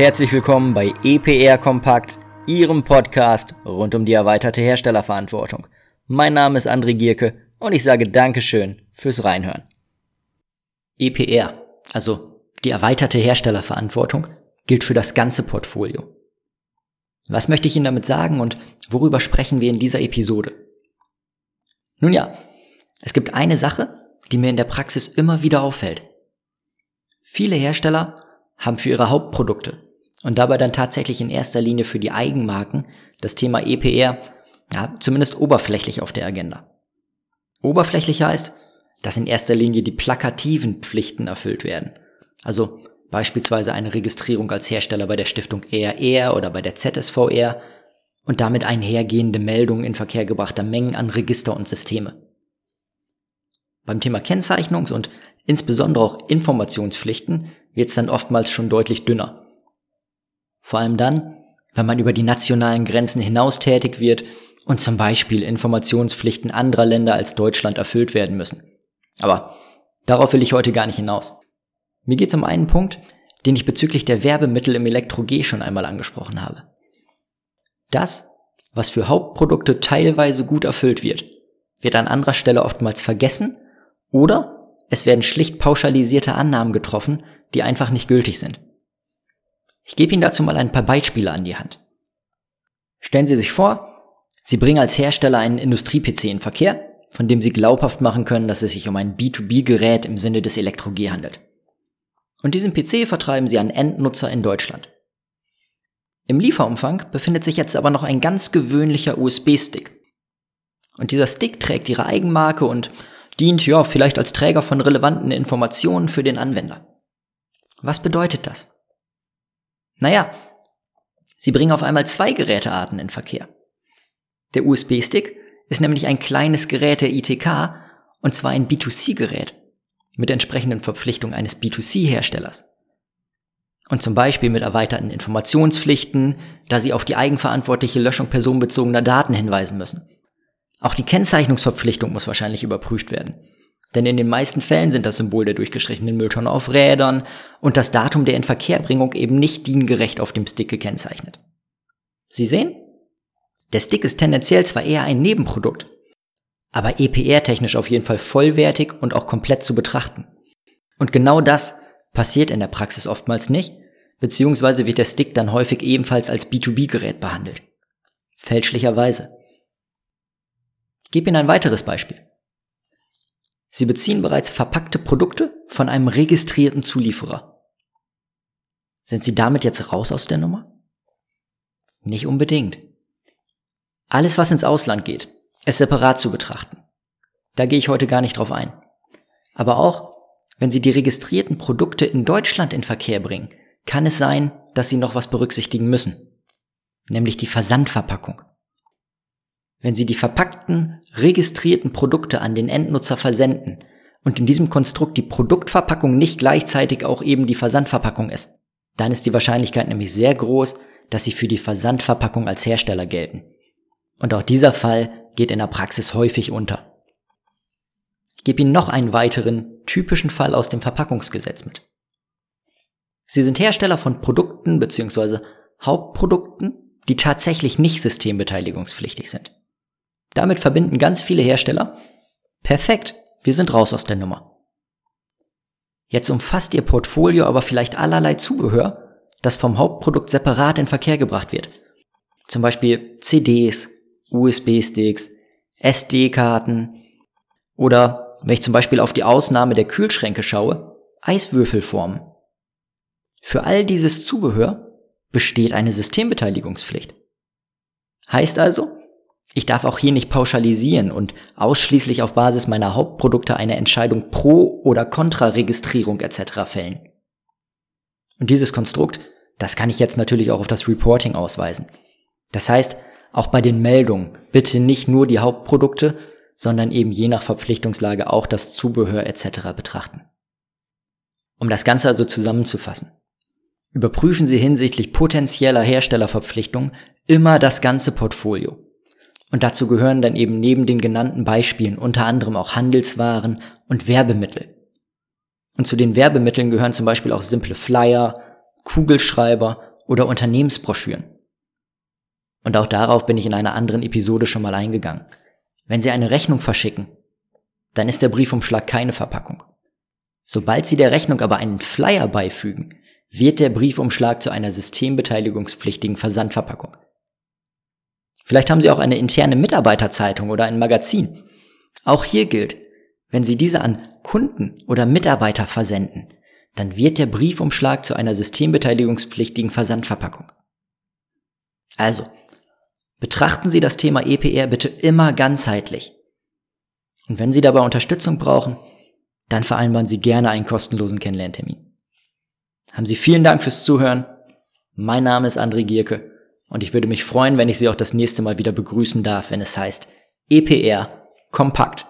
herzlich willkommen bei EPR Kompakt, Ihrem Podcast rund um die erweiterte Herstellerverantwortung. Mein Name ist André Gierke und ich sage Dankeschön fürs Reinhören. EPR, also die erweiterte Herstellerverantwortung, gilt für das ganze Portfolio. Was möchte ich Ihnen damit sagen und worüber sprechen wir in dieser Episode? Nun ja, es gibt eine Sache, die mir in der Praxis immer wieder auffällt. Viele Hersteller haben für ihre Hauptprodukte und dabei dann tatsächlich in erster Linie für die Eigenmarken das Thema EPR ja, zumindest oberflächlich auf der Agenda. Oberflächlich heißt, dass in erster Linie die plakativen Pflichten erfüllt werden. Also beispielsweise eine Registrierung als Hersteller bei der Stiftung ERR oder bei der ZSVR und damit einhergehende Meldungen in Verkehr gebrachter Mengen an Register und Systeme. Beim Thema Kennzeichnungs- und insbesondere auch Informationspflichten wird es dann oftmals schon deutlich dünner. Vor allem dann, wenn man über die nationalen Grenzen hinaus tätig wird und zum Beispiel Informationspflichten anderer Länder als Deutschland erfüllt werden müssen. Aber darauf will ich heute gar nicht hinaus. Mir geht es um einen Punkt, den ich bezüglich der Werbemittel im Elektro-G schon einmal angesprochen habe. Das, was für Hauptprodukte teilweise gut erfüllt wird, wird an anderer Stelle oftmals vergessen oder es werden schlicht pauschalisierte Annahmen getroffen, die einfach nicht gültig sind. Ich gebe Ihnen dazu mal ein paar Beispiele an die Hand. Stellen Sie sich vor, Sie bringen als Hersteller einen Industrie-PC in Verkehr, von dem Sie glaubhaft machen können, dass es sich um ein B2B-Gerät im Sinne des Elektro-G handelt. Und diesen PC vertreiben Sie an Endnutzer in Deutschland. Im Lieferumfang befindet sich jetzt aber noch ein ganz gewöhnlicher USB-Stick. Und dieser Stick trägt Ihre Eigenmarke und dient ja vielleicht als Träger von relevanten Informationen für den Anwender. Was bedeutet das? Naja, Sie bringen auf einmal zwei Gerätearten in Verkehr. Der USB-Stick ist nämlich ein kleines Gerät der ITK und zwar ein B2C-Gerät mit entsprechenden Verpflichtungen eines B2C-Herstellers. Und zum Beispiel mit erweiterten Informationspflichten, da sie auf die eigenverantwortliche Löschung personenbezogener Daten hinweisen müssen. Auch die Kennzeichnungsverpflichtung muss wahrscheinlich überprüft werden. Denn in den meisten Fällen sind das Symbol der durchgestrichenen Mülltonne auf Rädern und das Datum der Inverkehrbringung eben nicht diengerecht auf dem Stick gekennzeichnet. Sie sehen? Der Stick ist tendenziell zwar eher ein Nebenprodukt, aber EPR-technisch auf jeden Fall vollwertig und auch komplett zu betrachten. Und genau das passiert in der Praxis oftmals nicht, beziehungsweise wird der Stick dann häufig ebenfalls als B2B-Gerät behandelt. Fälschlicherweise. Ich gebe Ihnen ein weiteres Beispiel. Sie beziehen bereits verpackte Produkte von einem registrierten Zulieferer. Sind Sie damit jetzt raus aus der Nummer? Nicht unbedingt. Alles, was ins Ausland geht, ist separat zu betrachten. Da gehe ich heute gar nicht drauf ein. Aber auch, wenn Sie die registrierten Produkte in Deutschland in Verkehr bringen, kann es sein, dass Sie noch was berücksichtigen müssen. Nämlich die Versandverpackung. Wenn Sie die verpackten, registrierten Produkte an den Endnutzer versenden und in diesem Konstrukt die Produktverpackung nicht gleichzeitig auch eben die Versandverpackung ist, dann ist die Wahrscheinlichkeit nämlich sehr groß, dass Sie für die Versandverpackung als Hersteller gelten. Und auch dieser Fall geht in der Praxis häufig unter. Ich gebe Ihnen noch einen weiteren typischen Fall aus dem Verpackungsgesetz mit. Sie sind Hersteller von Produkten bzw. Hauptprodukten, die tatsächlich nicht systembeteiligungspflichtig sind. Damit verbinden ganz viele Hersteller, perfekt, wir sind raus aus der Nummer. Jetzt umfasst Ihr Portfolio aber vielleicht allerlei Zubehör, das vom Hauptprodukt separat in Verkehr gebracht wird. Zum Beispiel CDs, USB-Sticks, SD-Karten oder, wenn ich zum Beispiel auf die Ausnahme der Kühlschränke schaue, Eiswürfelformen. Für all dieses Zubehör besteht eine Systembeteiligungspflicht. Heißt also, ich darf auch hier nicht pauschalisieren und ausschließlich auf Basis meiner Hauptprodukte eine Entscheidung pro oder contra Registrierung etc. fällen. Und dieses Konstrukt, das kann ich jetzt natürlich auch auf das Reporting ausweisen. Das heißt, auch bei den Meldungen bitte nicht nur die Hauptprodukte, sondern eben je nach Verpflichtungslage auch das Zubehör etc. betrachten. Um das Ganze also zusammenzufassen. Überprüfen Sie hinsichtlich potenzieller Herstellerverpflichtungen immer das ganze Portfolio. Und dazu gehören dann eben neben den genannten Beispielen unter anderem auch Handelswaren und Werbemittel. Und zu den Werbemitteln gehören zum Beispiel auch simple Flyer, Kugelschreiber oder Unternehmensbroschüren. Und auch darauf bin ich in einer anderen Episode schon mal eingegangen. Wenn Sie eine Rechnung verschicken, dann ist der Briefumschlag keine Verpackung. Sobald Sie der Rechnung aber einen Flyer beifügen, wird der Briefumschlag zu einer systembeteiligungspflichtigen Versandverpackung. Vielleicht haben Sie auch eine interne Mitarbeiterzeitung oder ein Magazin. Auch hier gilt, wenn Sie diese an Kunden oder Mitarbeiter versenden, dann wird der Briefumschlag zu einer systembeteiligungspflichtigen Versandverpackung. Also, betrachten Sie das Thema EPR bitte immer ganzheitlich. Und wenn Sie dabei Unterstützung brauchen, dann vereinbaren Sie gerne einen kostenlosen Kennenlerntermin. Haben Sie vielen Dank fürs Zuhören. Mein Name ist André Gierke und ich würde mich freuen, wenn ich Sie auch das nächste Mal wieder begrüßen darf, wenn es heißt EPR kompakt